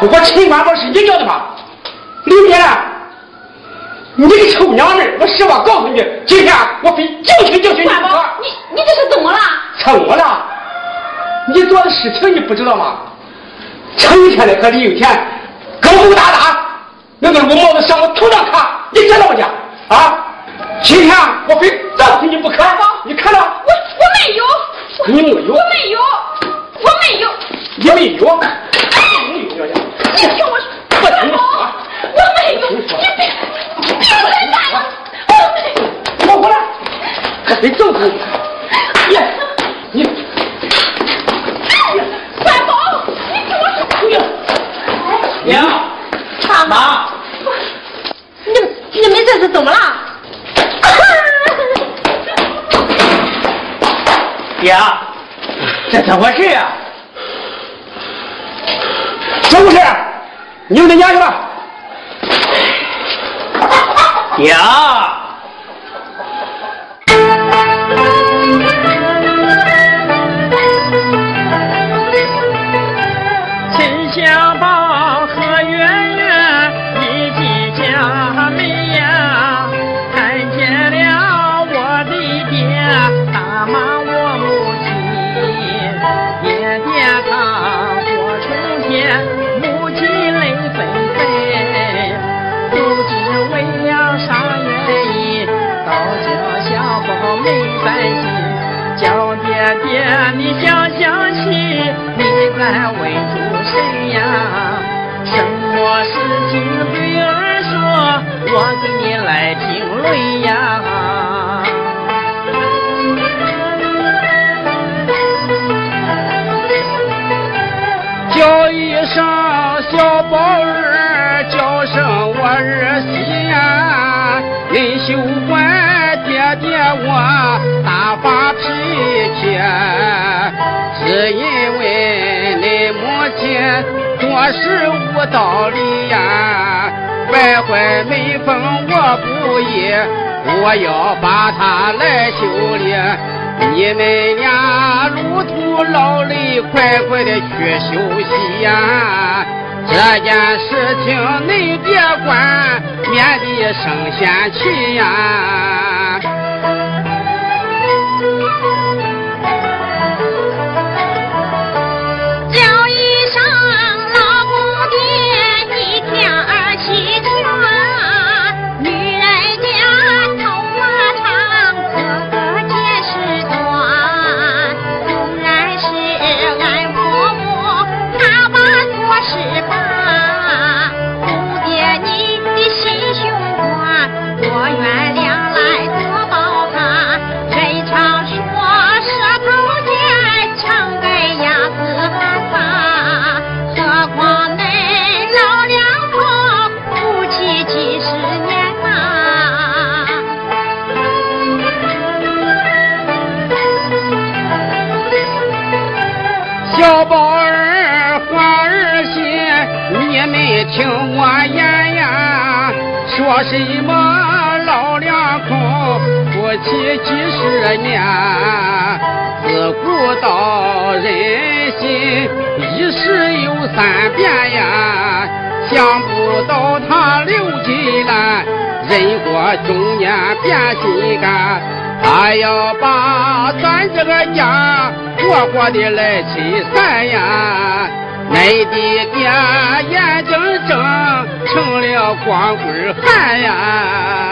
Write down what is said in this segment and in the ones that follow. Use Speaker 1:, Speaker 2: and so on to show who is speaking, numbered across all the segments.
Speaker 1: 我陈官宝是你叫的吗？李别了，你个臭娘们儿！我实话告诉你，今天我非教训教训你。
Speaker 2: 你你这是怎么了？
Speaker 1: 怎么了？你做的事情你不知道吗？成天的和李有田勾勾搭搭，那个绿帽子上我头上卡，你知道不？家啊！今天我非揍死你不可！你看到？
Speaker 2: 我我没有。
Speaker 1: 你没有？
Speaker 2: 我没有。我没有。
Speaker 1: 你没有？
Speaker 2: 你听我说，我没有，我没有，你别别再打了，我没有，
Speaker 1: 我过来，我得揍死你！你，
Speaker 2: 三宝，你听我说，
Speaker 1: 娘，妈，
Speaker 2: 你你们这是怎么了？
Speaker 1: 爹，这怎么回事呀？什么事？你回家去吧。
Speaker 3: 娘。
Speaker 4: 我大发脾气，只因为你。母亲做事无道理呀，败坏美风我不依，我要把他来修理。你们俩路途劳累，快快的去休息呀。这件事情你别管，免得生闲气呀。黑的爹眼睛睁成了光棍汉呀！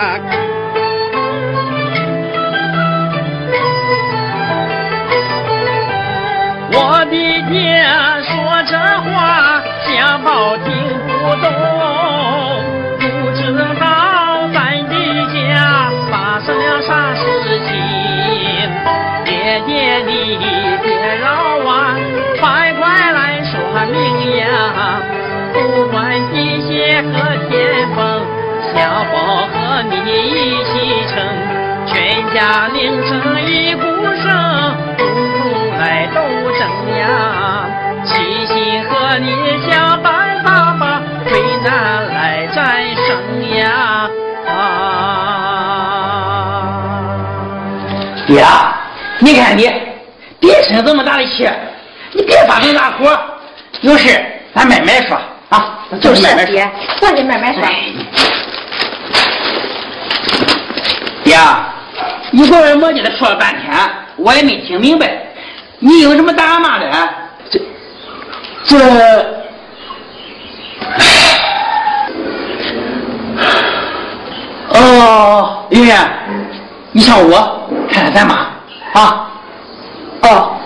Speaker 3: 你一起成，全家拧成一股绳。来斗争呀！齐心和你想办法把困难来战胜呀！啊！
Speaker 5: 爹，你看你，别生这么大的气，你别发这么大火。有事咱慢慢说啊，
Speaker 2: 就是爹，咱得慢慢说。
Speaker 5: 爹，一会儿磨叽的说了半天，我也没听明白。你有什么打骂的？这这，哦，圆圆，你像我看看咱妈啊，哦。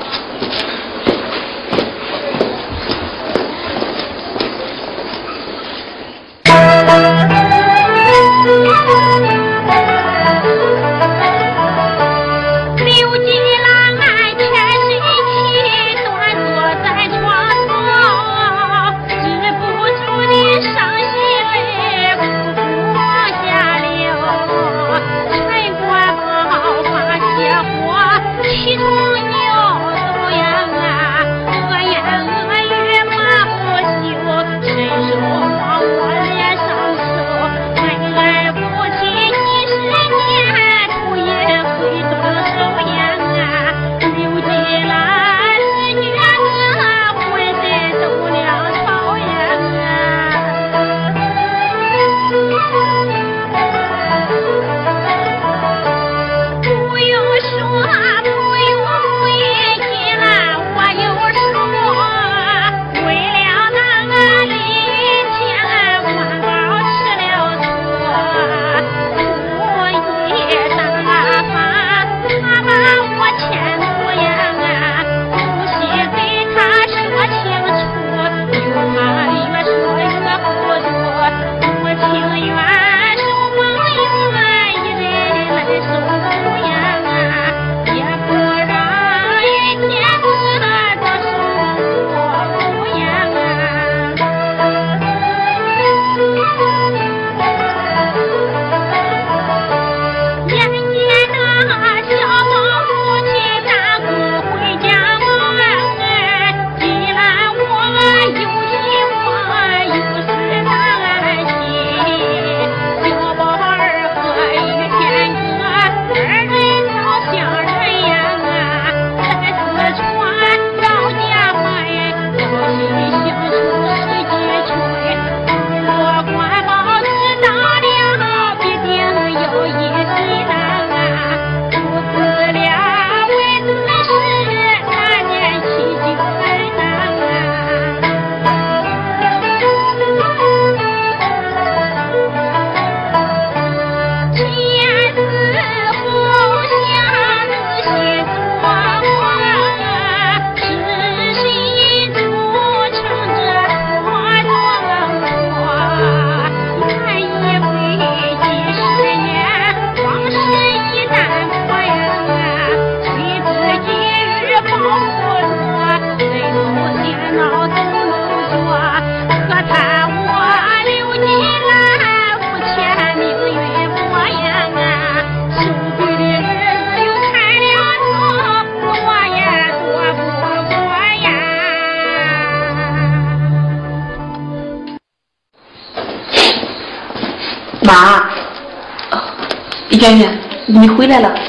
Speaker 2: 回来了。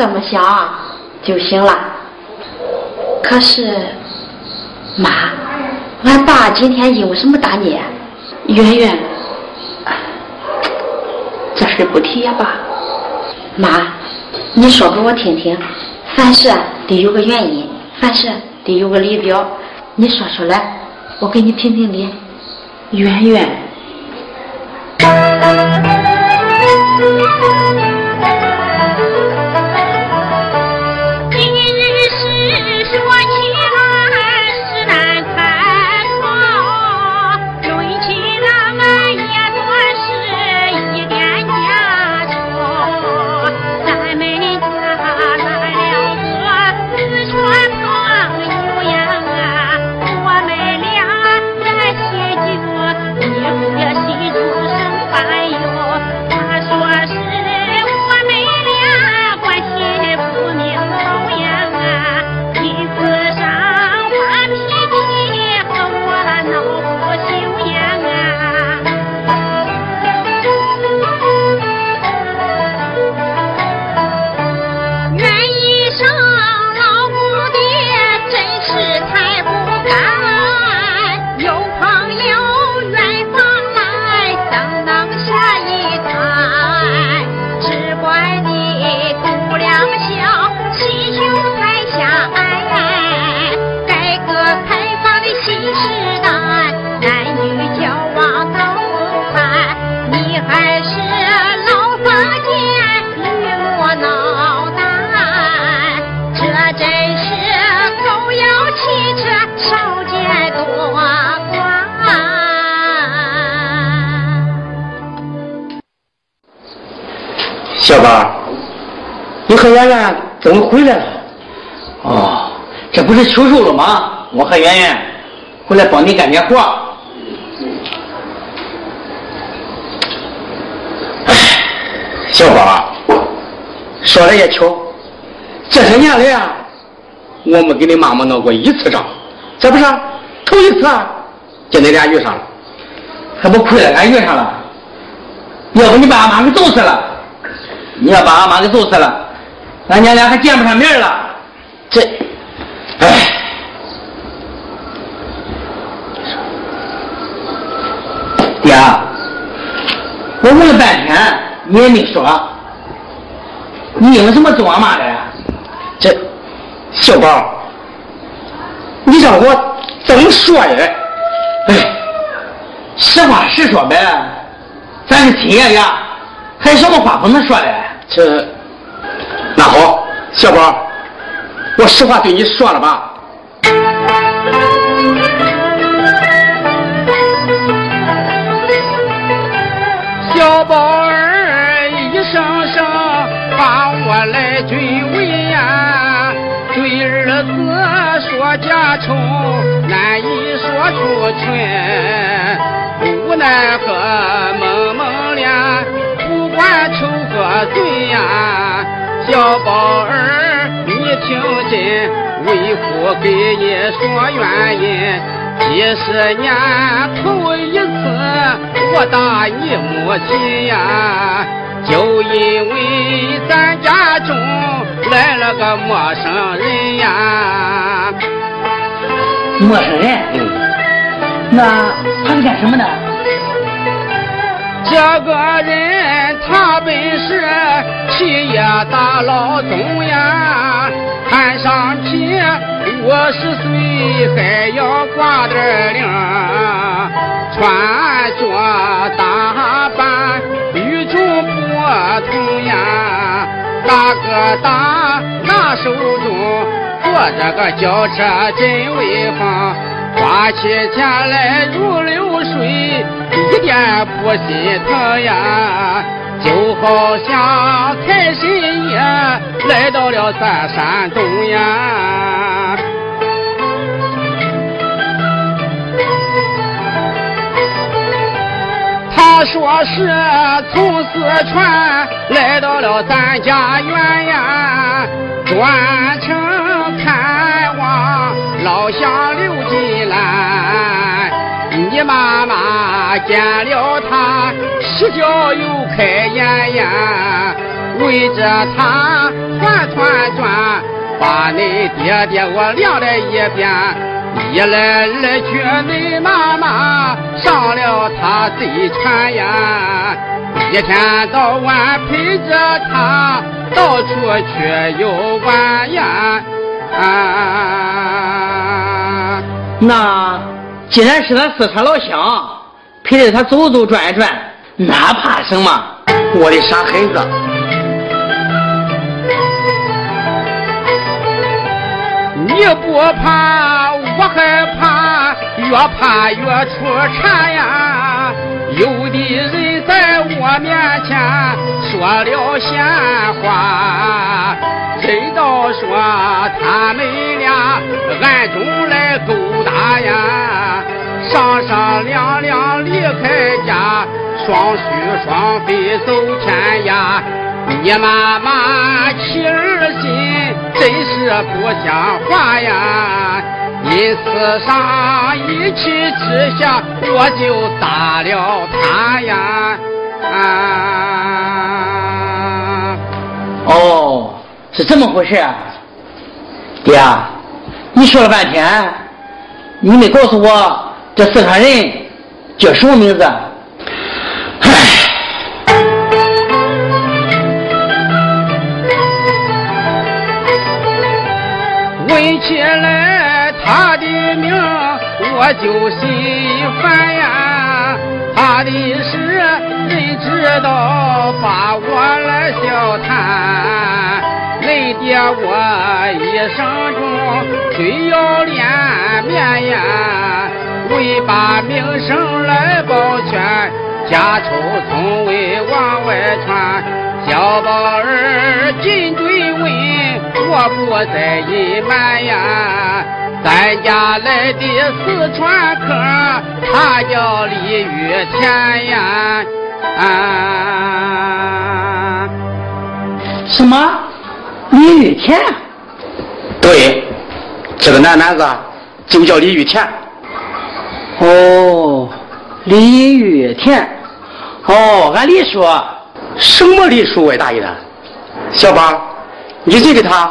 Speaker 2: 这么想就行了。可是，妈，俺爸今天因为什么打你？圆圆，这事不提也罢。妈，你说给我听听。凡事得有个原因，凡事得有个理表。你说出来，我给你评评理。圆圆。
Speaker 6: 小宝，你和圆圆怎么回来了？哦，这不是秋收了吗？我和圆圆回来帮你干点活。哎，小宝，说来也巧，这些年来啊，我没跟你妈妈闹过一次仗，这不是头一次，啊，跟你俩遇上了，还不亏了俺遇上了，要不你把俺妈给揍死了。你要把俺妈给揍死了，俺娘俩还见不上面了。这，哎，爹，我问了半天，你也没说，你因为什么揍俺妈的呀？这，小宝，你让我怎么说呀？哎，实话实说呗，咱是亲爷俩，还有什么话不能说的？这，那好，小宝，我实话对你说了吧。
Speaker 4: 小宝儿一声声把我来追问呀，追儿子说家丑，难以说出群。无奈何蒙蒙脸，不管愁和罪呀。小宝儿，你听真，为父给你说原因。几十年头一次，我打你母亲呀，就因为咱家中来了个陌生人呀。
Speaker 7: 陌生人？嗯。那他是干什么的？
Speaker 4: 这个人他本是企业大老总呀，看上去五十岁还要挂点铃，穿着打扮与众不同呀，大哥大，拿手中坐着个轿车真威风。花起钱来如流水，一点不心疼呀，就好像财神爷来到了咱山东呀。他说是从四川来到了咱家园呀，专程老乡刘进来。你妈妈见了他，喜笑又开颜呀，围着他团团转，把你爹爹我晾在一边。一来二去，恁妈妈上了他贼船呀，一天到晚陪着他到处去游玩呀。啊，
Speaker 7: 那既然是咱四川老乡，陪着他走走转转，那怕什么？
Speaker 1: 我的傻孩子，
Speaker 4: 你不怕？我害怕，越怕越出岔呀！有的人在我面前说了闲话，真到说他们俩暗中来勾搭呀，商商量量离开家，双宿双飞走天涯。你妈妈妻儿心真是不像话呀！一次上一气之下，我就打了他呀！啊！
Speaker 7: 哦，是这么回事啊！爹，你说了半天，你没告诉我这四川人叫什么名字？
Speaker 4: 就心烦呀。怕的是人知道把我来笑谈，恁爹我一生中最要脸面呀，为把名声来保全，家丑从未往外传。小宝儿紧追问，我不再隐瞒呀。咱家来的四川客，他叫李玉田呀。啊，
Speaker 7: 什么？李玉田？
Speaker 1: 对，这个男男子就叫李玉田。
Speaker 7: 哦，李玉田。哦，俺李叔。
Speaker 1: 什么李叔外大爷的？小宝，你认得他？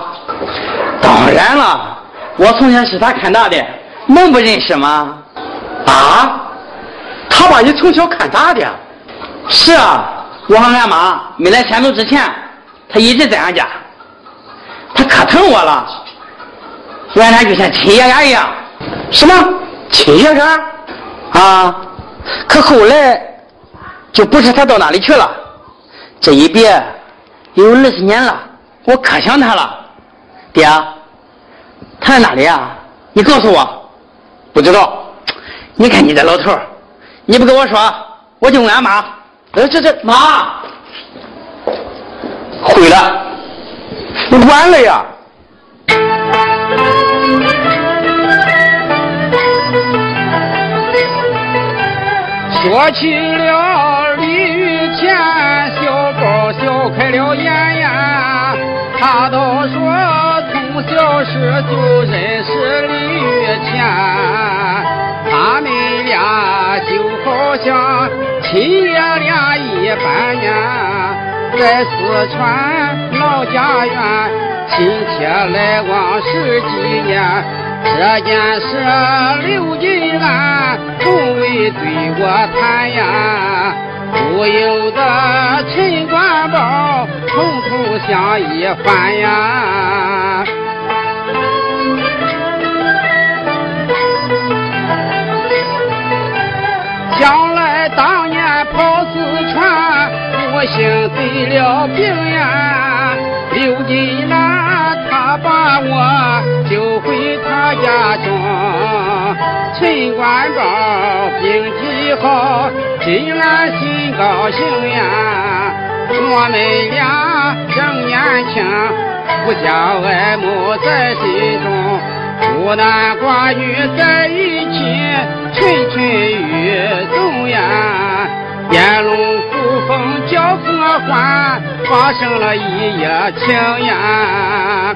Speaker 7: 当然了。我从小是他看大的，能不认识吗？
Speaker 1: 啊，他把你从小看大的？
Speaker 7: 是啊，我和俺妈没来迁都之前，他一直在俺家，他可疼我了，俺俩就像亲爷俩一样。
Speaker 1: 什么亲爷俩？
Speaker 7: 啊，可后来就不知他到哪里去了。这一别有二十年了，我可想他了，爹。他在哪里呀你告诉我。
Speaker 1: 不知道。
Speaker 7: 你看你这老头。你不跟我说我就问俺妈呃这这妈
Speaker 1: 毁了。完了呀。
Speaker 4: 说起了李玉倩小宝笑开了眼呀他都说小时就认识李玉田，他们俩就好像亲爷俩一般呀。在四川老家园，亲切来往十几年。这件事刘金兰从未对我谈呀，不由得陈官宝从头想一番呀。想来当年跑四川，不幸得了病呀，刘金兰他把我救回。家中，陈官宝好，金兰心高兴呀。我们俩正年轻，不加爱慕在心中，孤男寡女在一起，蠢蠢欲动呀。烟笼扶风叫合欢，发生了一夜情呀。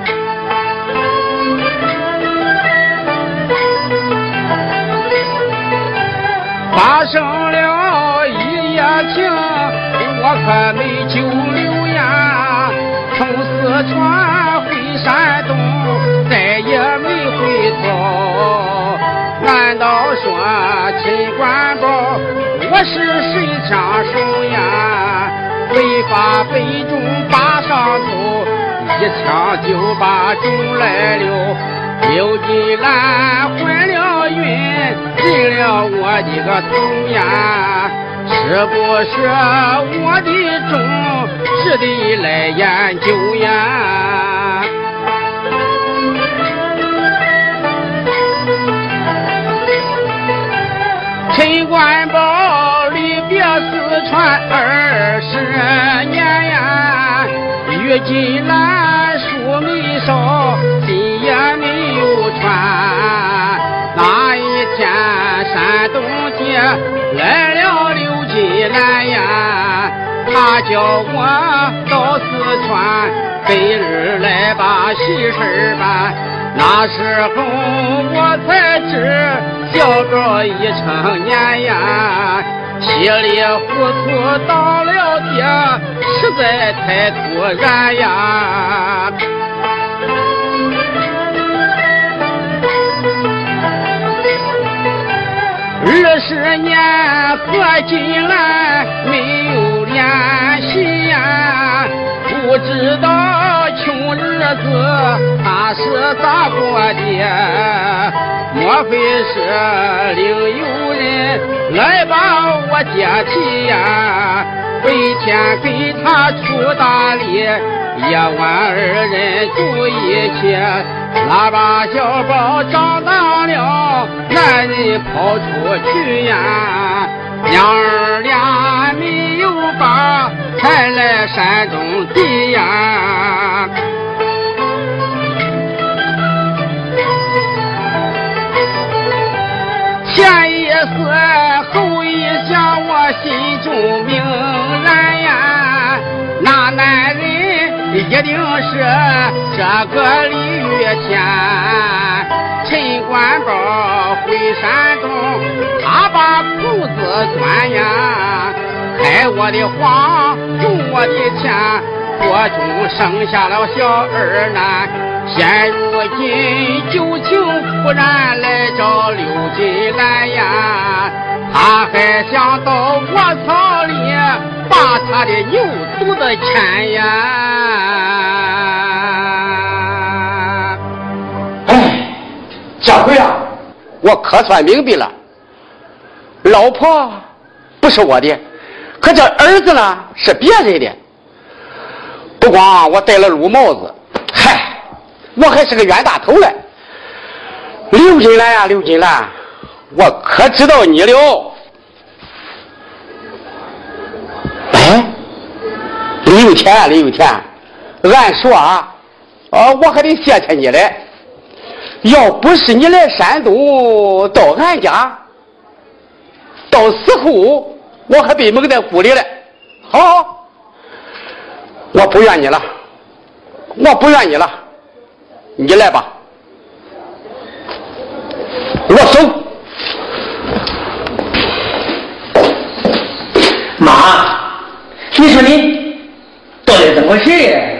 Speaker 4: 发生了一夜情，我可没久留呀。从四川回山东，再也没回头。难道说陈官宝我是谁家手呀？非法被中把上头，一枪就把钟来留。刘金兰怀了孕，进了我的个头呀！是不是我的种值得来研究呀？陈官宝离别四川二十年呀，与金兰书没少，来了刘金兰呀，他叫我到四川北日来把喜事办。那时候我才知小宝已成年呀，稀里糊涂当了爹，实在太突然呀。二十年和金兰没有联系呀，不知道穷日子他是咋过的？莫非是另有人来把我接替呀？白天给他出大力，夜晚二人住一起。那把小宝长大了，男人跑出去呀，娘儿俩没有法，才来山东地呀。前一思后一想，我心中明一定是这个李玉田，陈官宝回山东，他把铺子钻呀，开我的荒，种我的田，国中生下了小二男，现如今旧情复燃来找刘金兰呀，他还想到我草里把他的牛犊子牵呀。
Speaker 6: 哎这回啊，我可算明白了，老婆不是我的，可这儿子呢是别人的。不光我戴了绿帽子，嗨，我还是个冤大头嘞。刘金兰呀，刘金兰，我可知道你了。哎，李有田，李有田，按说啊，呃，我还得谢谢你嘞。要不是你来山东到俺家，到时候我还被蒙在鼓里了。好，我不怨你了，我不怨你了，你来吧，我走。
Speaker 5: 妈，你说你到底怎么回事？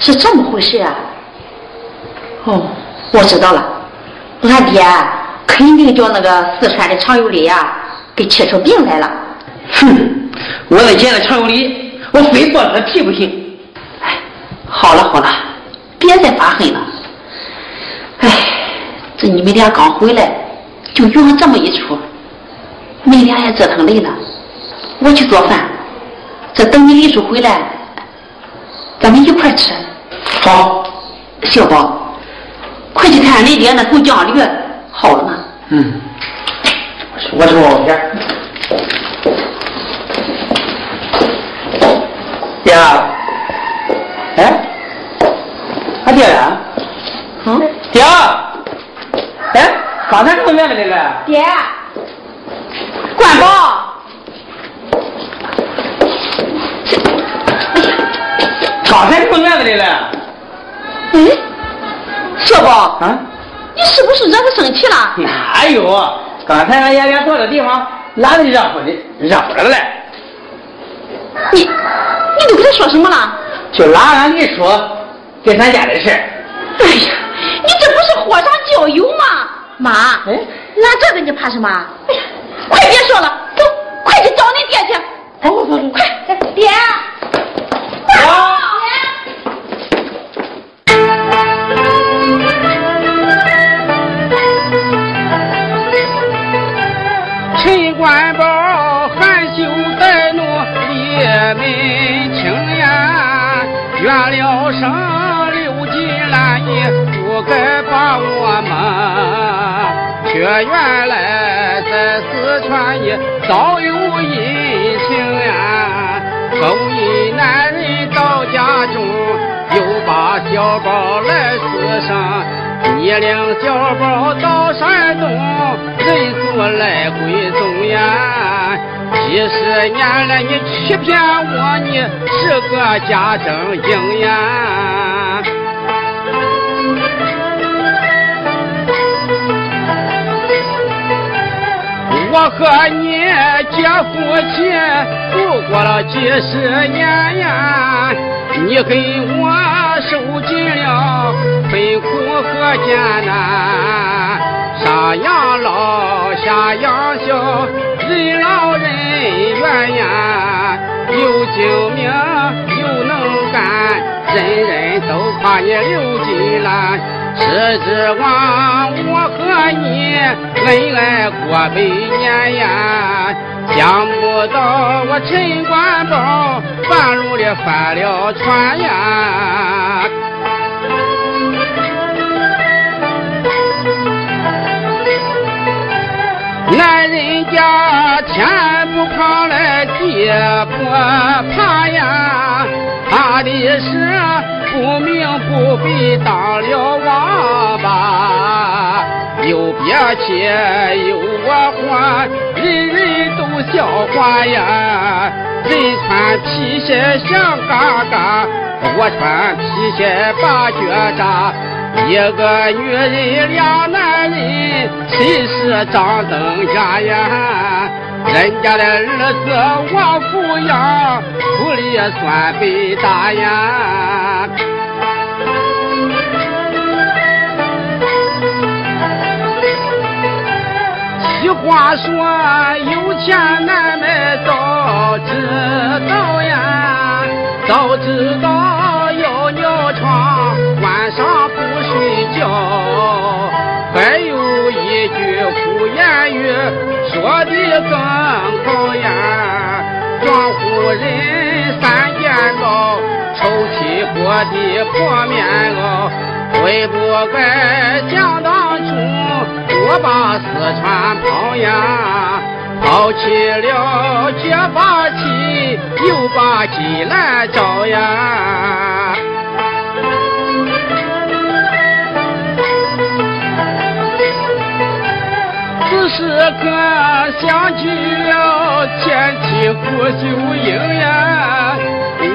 Speaker 2: 是这么回事啊！哦，我知道了，俺爹肯定叫那个四川的常有理呀给气出病来了。
Speaker 5: 哼，我那见了常有理，我非剥他的皮不行。
Speaker 2: 哎，好了好了，别再发狠了。哎，这你们俩刚回来，就遇上这么一出，你俩也折腾累了。我去做饭，这等你李叔回来。咱们一块吃，
Speaker 5: 好，
Speaker 2: 小宝，快去看你爹那头酱驴好了吗？
Speaker 5: 嗯，我去往前。爹，哎，俺爹呢？
Speaker 2: 嗯，
Speaker 5: 爹，哎，刚才怎么来了？
Speaker 2: 爹，关宝，
Speaker 5: 刚才从院子里来。
Speaker 2: 嗯，小宝，
Speaker 5: 啊？
Speaker 2: 你是不是惹他生气了？
Speaker 5: 哪有？刚才俺爷俩坐的地方，哪里热乎的，热乎了嘞？
Speaker 2: 你，你都跟他说什么了？
Speaker 5: 就拉俺你说给咱家的事
Speaker 2: 哎呀，你这不是火上浇油吗？妈，
Speaker 5: 哎，
Speaker 2: 俺这个你怕什么？哎呀，快别说了，走，快去找你爹去。
Speaker 5: 走走走，
Speaker 2: 快，爹。
Speaker 4: 陈官宝含羞带怒，列门清呀，怨了生六斤烂泥，不该把我们，却原来在四川也早有隐情呀。勾引男人到家中，又把小宝来私生，你领小宝到山东，人所来归宗呀。几十年来你欺骗我，你是个假正经呀。我和你结夫妻度过了几十年呀，你给我受尽了困苦和艰难，上养老下养小，任劳任怨呀，有精明又能干，人人都夸你刘金兰。是指望我和你恩爱过百年呀，想不到我陈官宝半路里翻了船呀。家天不怕来地不怕呀，怕的是。不明不白当了王八，有憋气有我还，人人都笑话呀。人穿皮鞋像嘎嘎，我穿皮鞋把脚扎。一个女人俩男人，谁是张灯家呀？人家的儿子王福养，苦里酸背大呀。俗话说，有钱难买早知道呀，早知道要尿床，晚上睡觉。还有一句胡言语，说的更好呀。庄户人三件袄，抽屉锅的破棉袄，悔不该想当初我把四川跑呀？抛弃了结发妻，又把鸡来找呀？此时可想起了前妻胡秀英呀，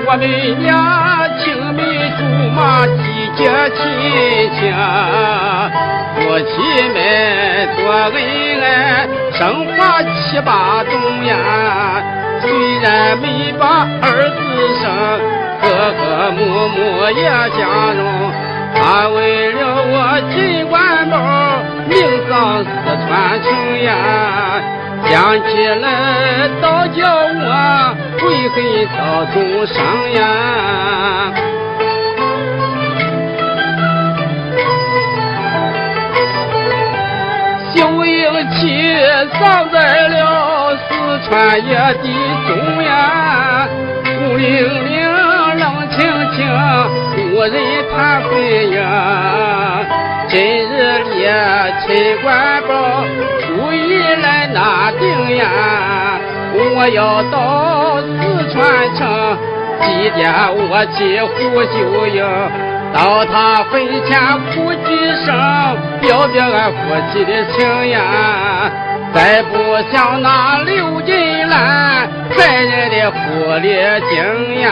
Speaker 4: 我们俩青梅竹马缔结亲情，夫妻们多恩爱，生活七八种呀。虽然没把儿子生，和和睦睦也相融。他为了我金官宝，名丧四川城呀，想起来倒叫我悔恨到终生呀。秀英妻葬在了四川野地中呀，孤零零冷清清。无人谈婚呀，今日里陈官宝故意来拿定呀，我要到四川城祭奠我妻胡秀英，到他坟前哭几声，表表俺夫妻的情呀。
Speaker 5: 再不像那刘金兰在人的府里经验。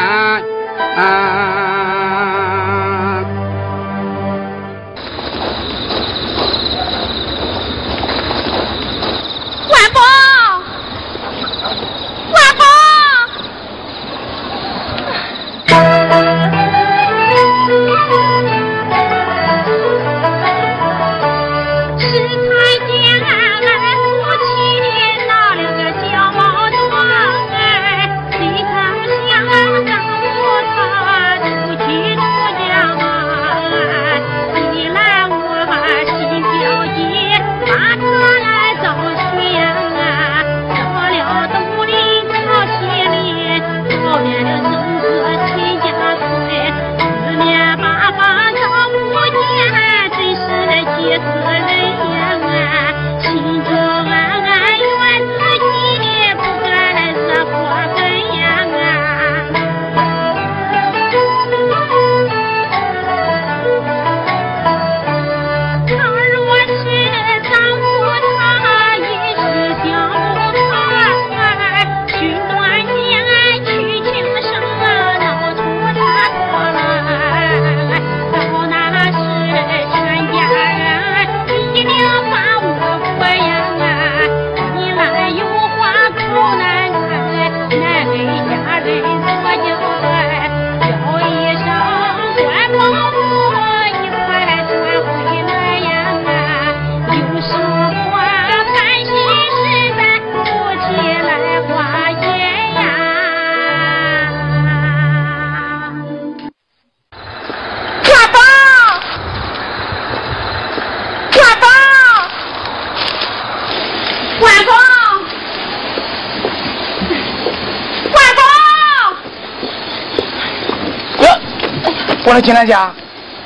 Speaker 6: 我说金兰姐，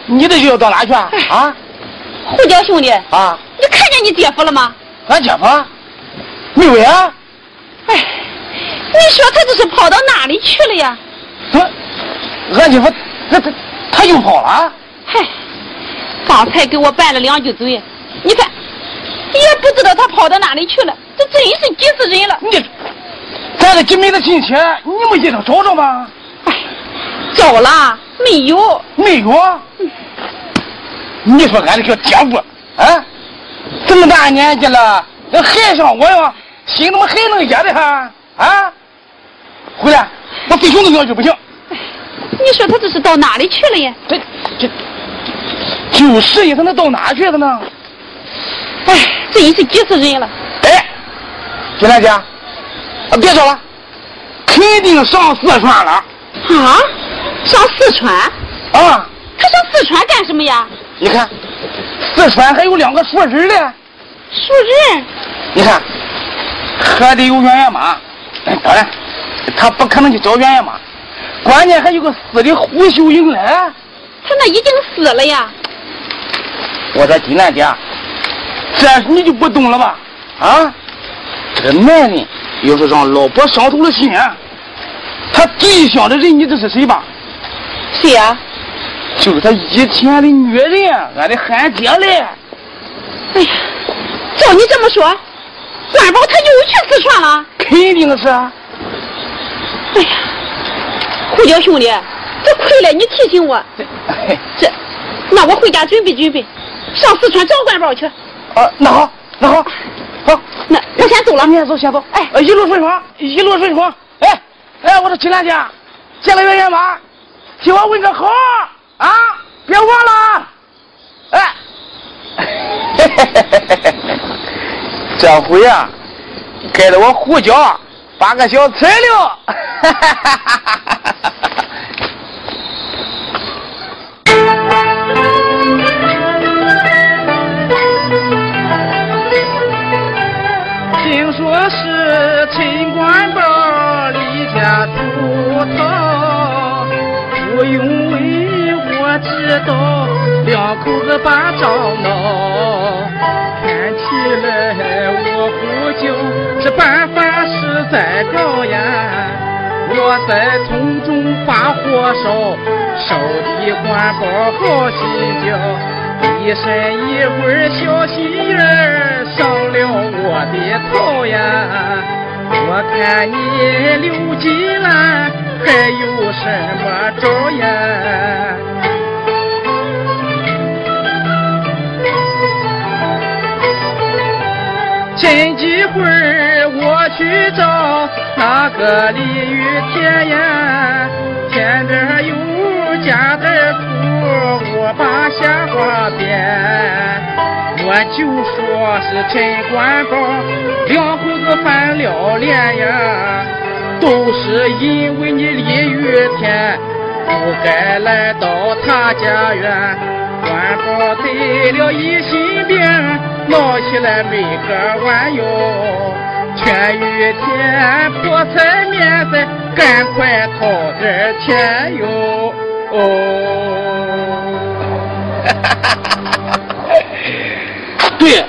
Speaker 6: 你这就要到哪去啊？啊？
Speaker 8: 胡椒兄弟
Speaker 6: 啊！
Speaker 8: 你看见你姐夫了吗？
Speaker 6: 俺姐夫没有呀。
Speaker 8: 哎，你说他这是跑到哪里去了呀？
Speaker 6: 他俺姐夫，他他他又跑了？
Speaker 8: 嗨，刚才给我拌了两句嘴，你看也不知道他跑到哪里去了，这真是急死人了。
Speaker 6: 你，咱这几门的亲戚，你没一趟找找吗？
Speaker 8: 哎，找了。没有，
Speaker 6: 没有。你说俺这小姐夫啊，这么大年纪了，那还像我呀？心怎么还能野的哈？啊！回来，我非兄弟要去不行。
Speaker 8: 你说他这是到哪里去了呀？
Speaker 6: 这这，就是呀，他能到哪去了呢？
Speaker 8: 哎，这真是急死人了。
Speaker 6: 哎，金兰姐，啊，别说了，肯定上四川了。
Speaker 8: 啊？上四川啊？
Speaker 6: 他
Speaker 8: 上四川干什么呀？
Speaker 6: 你看，四川还有两个熟人嘞。
Speaker 8: 熟人？
Speaker 6: 你看，还得有圆圆妈。当然，他不可能去找圆圆妈。关键还有个死的胡秀英嘞。
Speaker 8: 他那已经死了呀。
Speaker 6: 我说金兰姐，这你就不懂了吧？啊，这个男人要是让老婆伤透了心，他最想的人，你知是谁吧？
Speaker 8: 谁呀？
Speaker 6: 就是他以前的女人，俺的韩姐嘞。
Speaker 8: 哎呀，照你这么说，关宝他又去四川了？
Speaker 6: 肯定是。啊。
Speaker 8: 哎呀，胡椒兄弟，这亏了你提醒我。这，那我回家准备准备，上四川找关宝去。
Speaker 6: 啊，那好，那好，好，
Speaker 8: 那我先走了。
Speaker 6: 你先走，先走。哎，一路顺风，一路顺风。哎，哎，我说金兰姐，见了圆圆妈。替我问个好啊！别忘了，哎，这回啊，该着我胡椒发个小财了。
Speaker 4: 听说是陈官宝离家出逃。因为，我知道两口子把账闹。看起来我胡椒这办法实在高呀！我在从中把火烧，烧的官宝好心焦。一身一味小心眼儿，上了我的头呀！我看你流几了，还有什么招呀？趁机会我去找那个鲤鱼田呀，田边有家的土，我把闲话编。我就说是陈官宝两口子翻了脸呀，都是因为你李玉田不该来到他家园。官宝得了疑心病，闹起来没个完哟。劝玉田破财免灾，赶快掏点钱哟。哦。
Speaker 6: 对，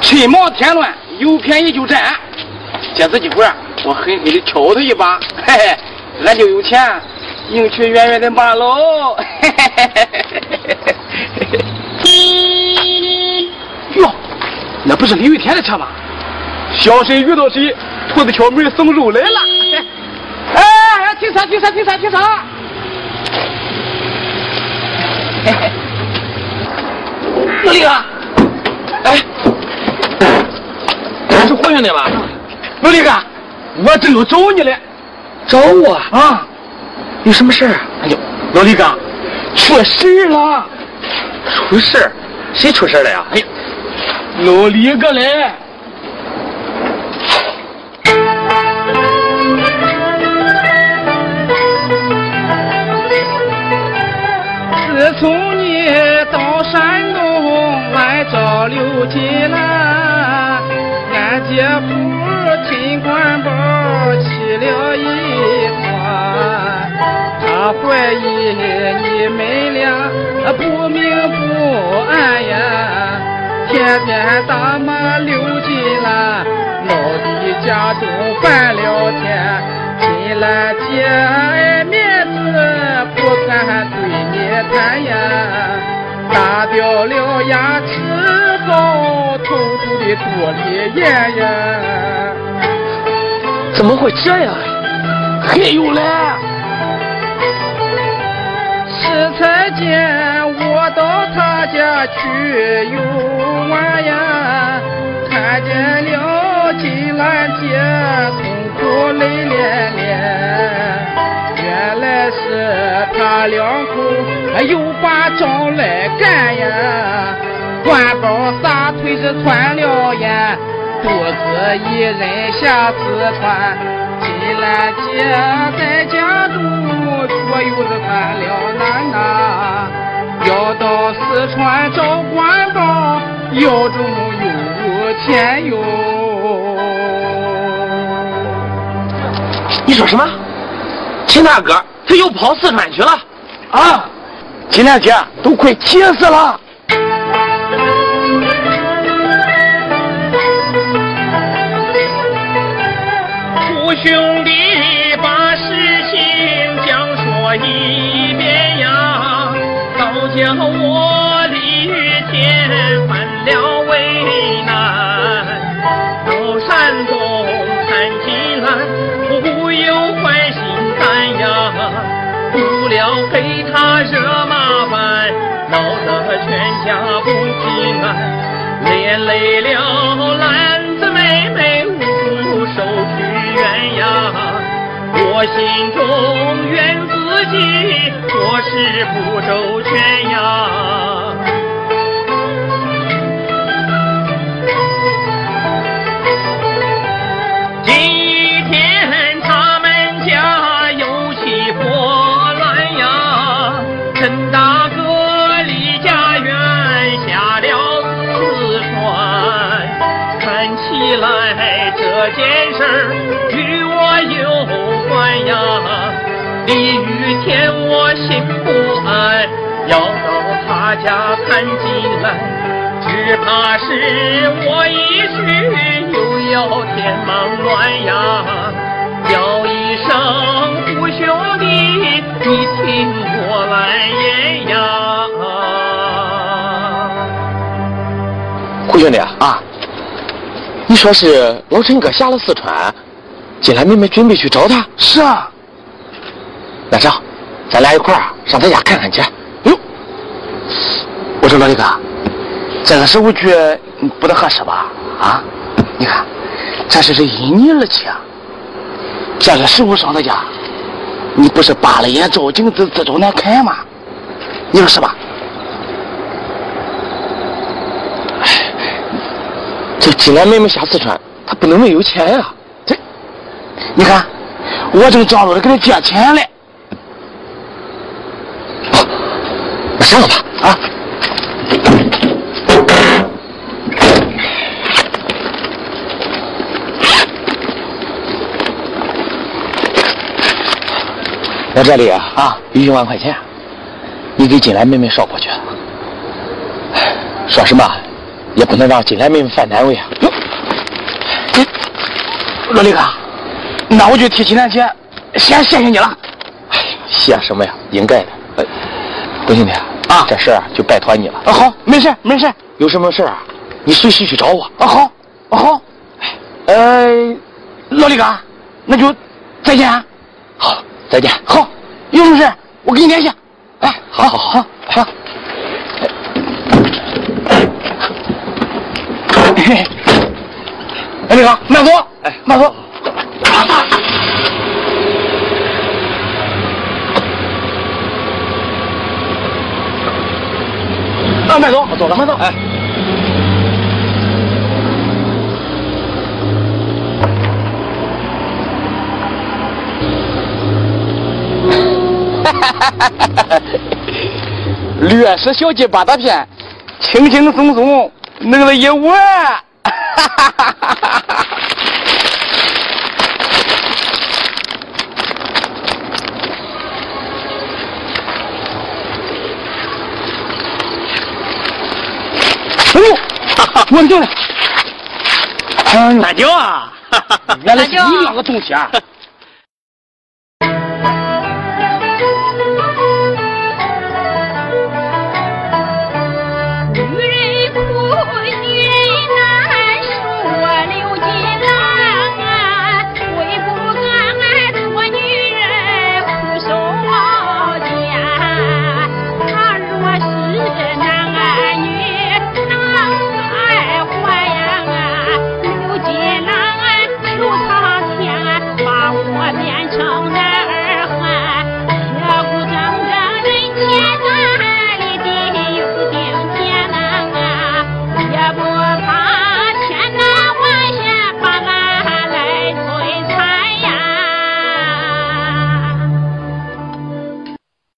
Speaker 6: 趁忙添乱，有便宜就占。借此机会，我狠狠的敲他一把，嘿嘿，俺就有钱迎娶圆圆的妈喽！嘿嘿嘿嘿嘿嘿嘿哟，那不是李玉田的车吗？小谁遇到谁，兔子敲门送肉来了。哎，停车，停车，停车，停车！老李啊！哎，
Speaker 9: 是回来的吧？
Speaker 6: 老李哥，我正要找你嘞。
Speaker 9: 找我
Speaker 6: 啊？
Speaker 9: 有什么事啊？
Speaker 6: 哎呦，老李哥，出事了！
Speaker 9: 出事？谁出事了呀？
Speaker 6: 哎呀，老李哥嘞！
Speaker 4: 自从你到山东来找刘金兰，俺姐夫陈官宝起了一团，他怀疑你们俩不明不暗呀，天天打骂刘金兰，闹得家中翻了天。金兰姐面，你谈呀，打掉了牙齿后，痛苦的多里言呀。
Speaker 9: 怎么会这样？
Speaker 6: 还有嘞！
Speaker 4: 是才间我到他家去游玩呀，看见了金兰姐。痛苦泪连连，原来是他两口又把账来干呀！官宝撒腿是穿了烟，独自一人下四川。金兰姐在家中却又是犯了难呐，要到四川找官宝，腰中有钱哟？
Speaker 9: 你说什么？秦大哥他又跑四川去了？
Speaker 6: 啊！金大姐都快气死了！
Speaker 4: 父兄弟把事情讲说一遍呀，都叫我李玉田犯了为难，家不平安，连累了兰子妹妹无受屈冤呀。我心中怨自己做事不周全呀。李玉田我心不安，要到他家看金兰，只怕是我一去又要天忙乱呀，叫一声胡兄弟，你听我来言呀，
Speaker 9: 胡兄弟啊。你说是老陈哥下了四川，进来妹妹准备去找他？
Speaker 6: 是啊。
Speaker 9: 那这样，咱俩一块儿上他家看看去。
Speaker 6: 哟，我说老李哥，这个时候去不太合适吧？啊，你看，这是这一年了去，这个时候上他家，你不是扒了眼照镜子自找难看吗？你说是吧？
Speaker 9: 这济南妹妹下四川，她不能没有钱呀、
Speaker 6: 这，你看，我正张罗着给她借钱嘞。
Speaker 9: 那上吧啊！我这里啊啊有一万块钱，你给金兰妹妹捎过去。说什么也不能让金兰妹妹犯难为
Speaker 6: 老李哥，那我就替金兰姐先谢谢你了。
Speaker 9: 哎，谢什么呀？应该的。哎，胡兄弟
Speaker 6: 啊
Speaker 9: 这事儿就拜托你了。
Speaker 6: 啊，好，没事没事。
Speaker 9: 有什么事儿啊？你随时去找我。
Speaker 6: 啊，好，啊好。呃，老李哥，那就再见啊。
Speaker 9: 好，再见。
Speaker 6: 好，有什么事我给你联系。哎，
Speaker 9: 好好好
Speaker 6: 好。哎，李哥，慢走，
Speaker 9: 哎
Speaker 6: 慢走。啊，慢走，走了，慢走。哎，
Speaker 5: 略施小计八大片，轻轻松松弄了一万。
Speaker 6: 哎 呦，我丢了。嗯，
Speaker 5: 大舅啊，
Speaker 6: 原来是你两个东西啊！